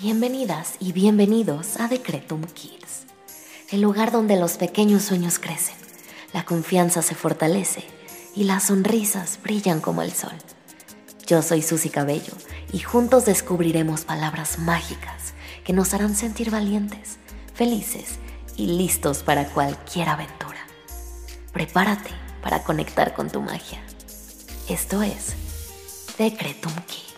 Bienvenidas y bienvenidos a Decretum Kids, el lugar donde los pequeños sueños crecen, la confianza se fortalece y las sonrisas brillan como el sol. Yo soy Susy Cabello y juntos descubriremos palabras mágicas que nos harán sentir valientes, felices y listos para cualquier aventura. Prepárate para conectar con tu magia. Esto es Decretum Kids.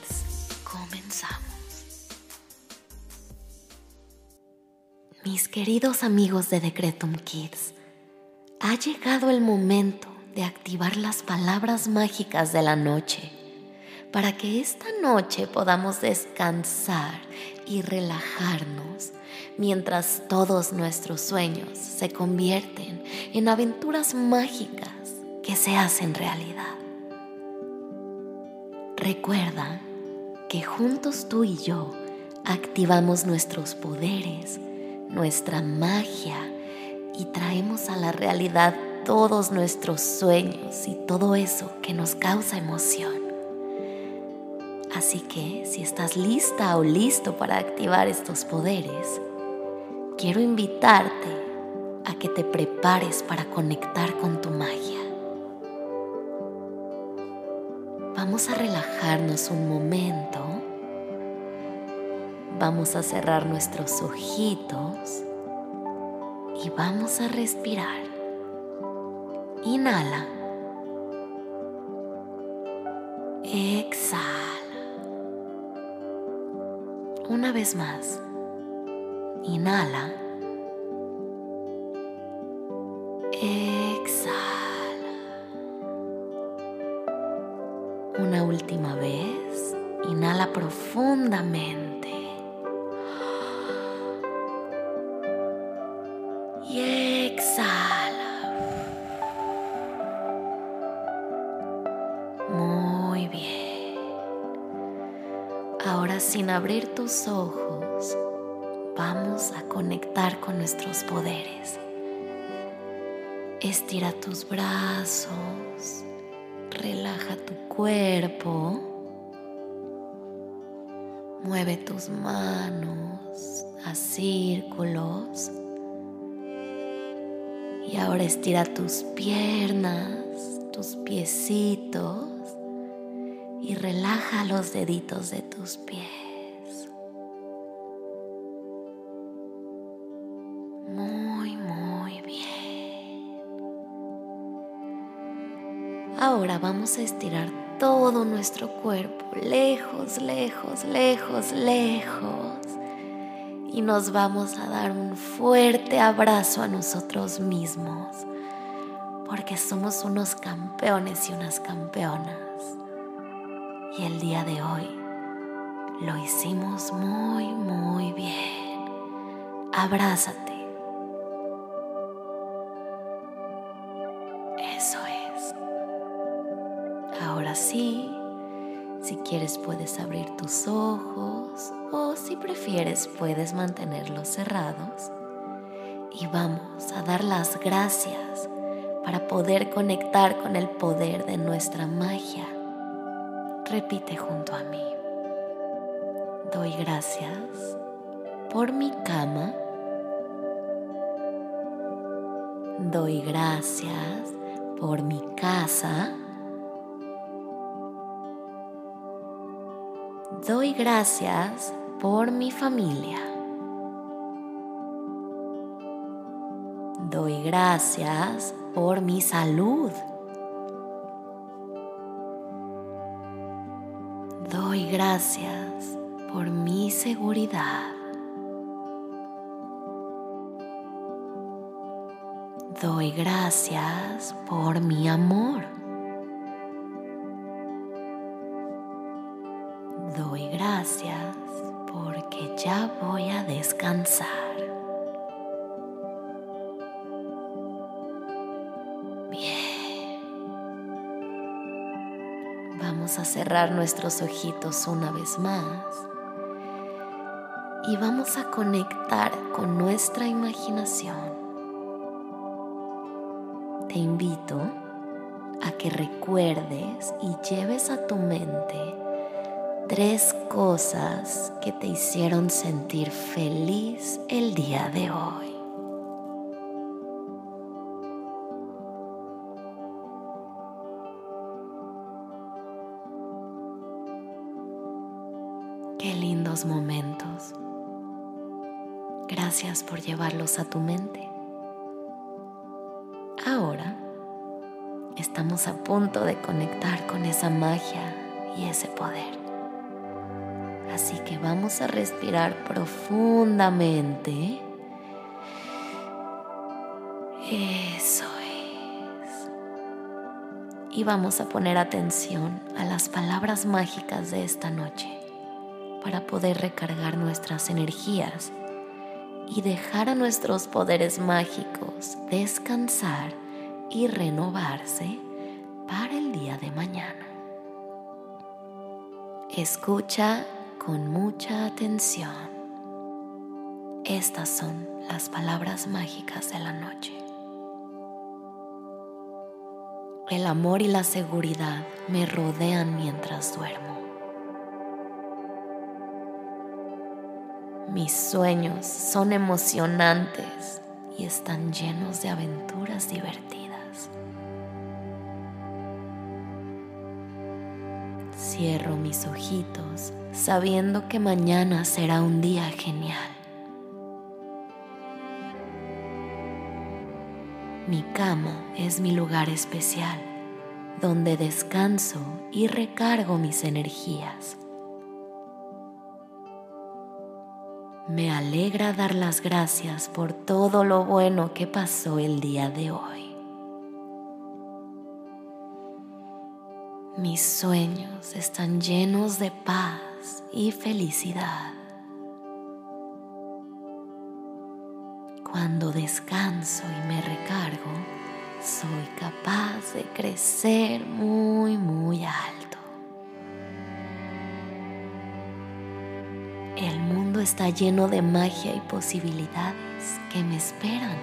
Mis queridos amigos de Decretum Kids, ha llegado el momento de activar las palabras mágicas de la noche para que esta noche podamos descansar y relajarnos mientras todos nuestros sueños se convierten en aventuras mágicas que se hacen realidad. Recuerda que juntos tú y yo activamos nuestros poderes, nuestra magia y traemos a la realidad todos nuestros sueños y todo eso que nos causa emoción. Así que si estás lista o listo para activar estos poderes, quiero invitarte a que te prepares para conectar con tu magia. Vamos a relajarnos un momento. Vamos a cerrar nuestros ojitos y vamos a respirar. Inhala. Exhala. Una vez más. Inhala. Exhala. Una última vez. Inhala profundamente. Sin abrir tus ojos, vamos a conectar con nuestros poderes. Estira tus brazos, relaja tu cuerpo, mueve tus manos a círculos y ahora estira tus piernas, tus piecitos y relaja los deditos de tus pies. Ahora vamos a estirar todo nuestro cuerpo lejos, lejos, lejos, lejos. Y nos vamos a dar un fuerte abrazo a nosotros mismos. Porque somos unos campeones y unas campeonas. Y el día de hoy lo hicimos muy, muy bien. Abrázate. Ahora sí, si quieres puedes abrir tus ojos o si prefieres puedes mantenerlos cerrados. Y vamos a dar las gracias para poder conectar con el poder de nuestra magia Repite junto a mí. Doy gracias por mi cama. Doy gracias por mi casa. Doy gracias por mi familia. Doy gracias por mi salud. Doy gracias por mi seguridad. Doy gracias por mi amor. Voy a descansar. Vamos a cerrar nuestros ojitos una vez más y vamos a conectar con nuestra imaginación. Te invito a que recuerdes y lleves a tu mente tres cosas que te hicieron sentir feliz el día de hoy. Qué lindos momentos. Gracias por llevarlos a tu mente. Ahora estamos a punto de conectar con esa magia y ese poder. Así que vamos a respirar profundamente. Eso es. Y vamos a poner atención a las palabras mágicas de esta noche para poder recargar nuestras energías y dejar a nuestros poderes mágicos descansar y renovarse para el día de mañana. Escucha con mucha atención. Estas son las palabras mágicas de la noche. El amor y la seguridad me rodean mientras duermo. Mis sueños son emocionantes y están llenos de aventuras divertidas. Cierro mis ojitos sabiendo que mañana será un día genial. Mi cama es mi lugar especial, donde descanso y recargo mis energías. Me alegra dar las gracias por todo lo bueno que pasó el día de hoy. Mis sueños están llenos de paz y felicidad. Cuando descanso y me recargo, soy capaz de crecer muy, muy alto. El mundo está lleno de magia y posibilidades que me esperan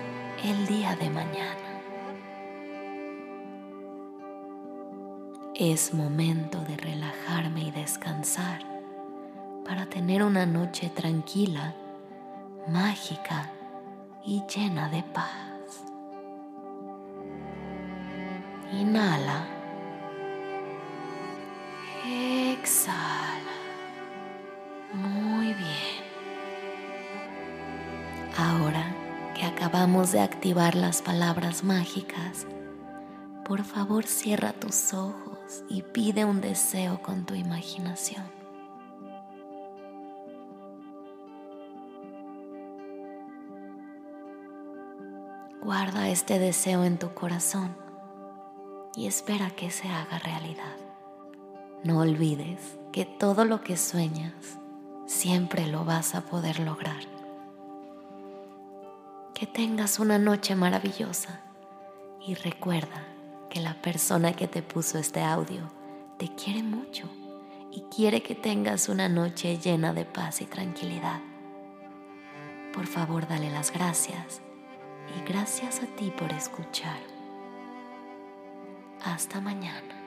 el día de mañana. Es momento de relajarme y descansar para tener una noche tranquila, mágica y llena de paz. Inhala. Exhala. Muy bien. Ahora que acabamos de activar las palabras mágicas, por favor cierra tus ojos y pide un deseo con tu imaginación. Guarda este deseo en tu corazón y espera que se haga realidad. No olvides que todo lo que sueñas siempre lo vas a poder lograr. Que tengas una noche maravillosa y recuerda que la persona que te puso este audio te quiere mucho y quiere que tengas una noche llena de paz y tranquilidad. Por favor, dale las gracias y gracias a ti por escuchar. Hasta mañana.